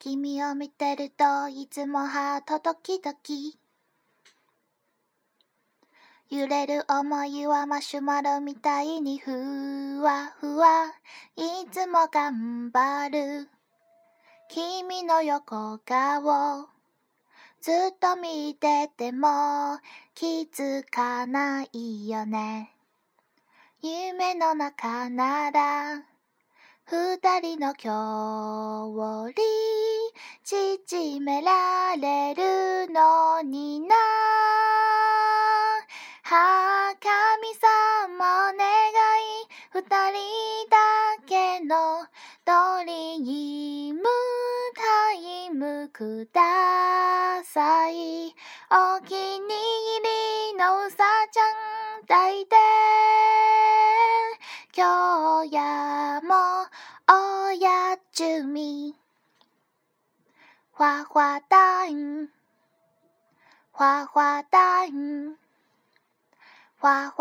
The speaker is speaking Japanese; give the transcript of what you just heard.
君を見てるといつもハートドキドキ。揺れる思いはマシュマロみたいにふわふわ。いつも頑張る。君の横顔ずっと見てても気づかないよね。夢の中なら二人の距離縮められるのにな。は神様願い。二人だけのドリームタイムください。お気に入りのうさちゃん抱いて。今日やもおやちゅみ。ファファタイムファファタイムファ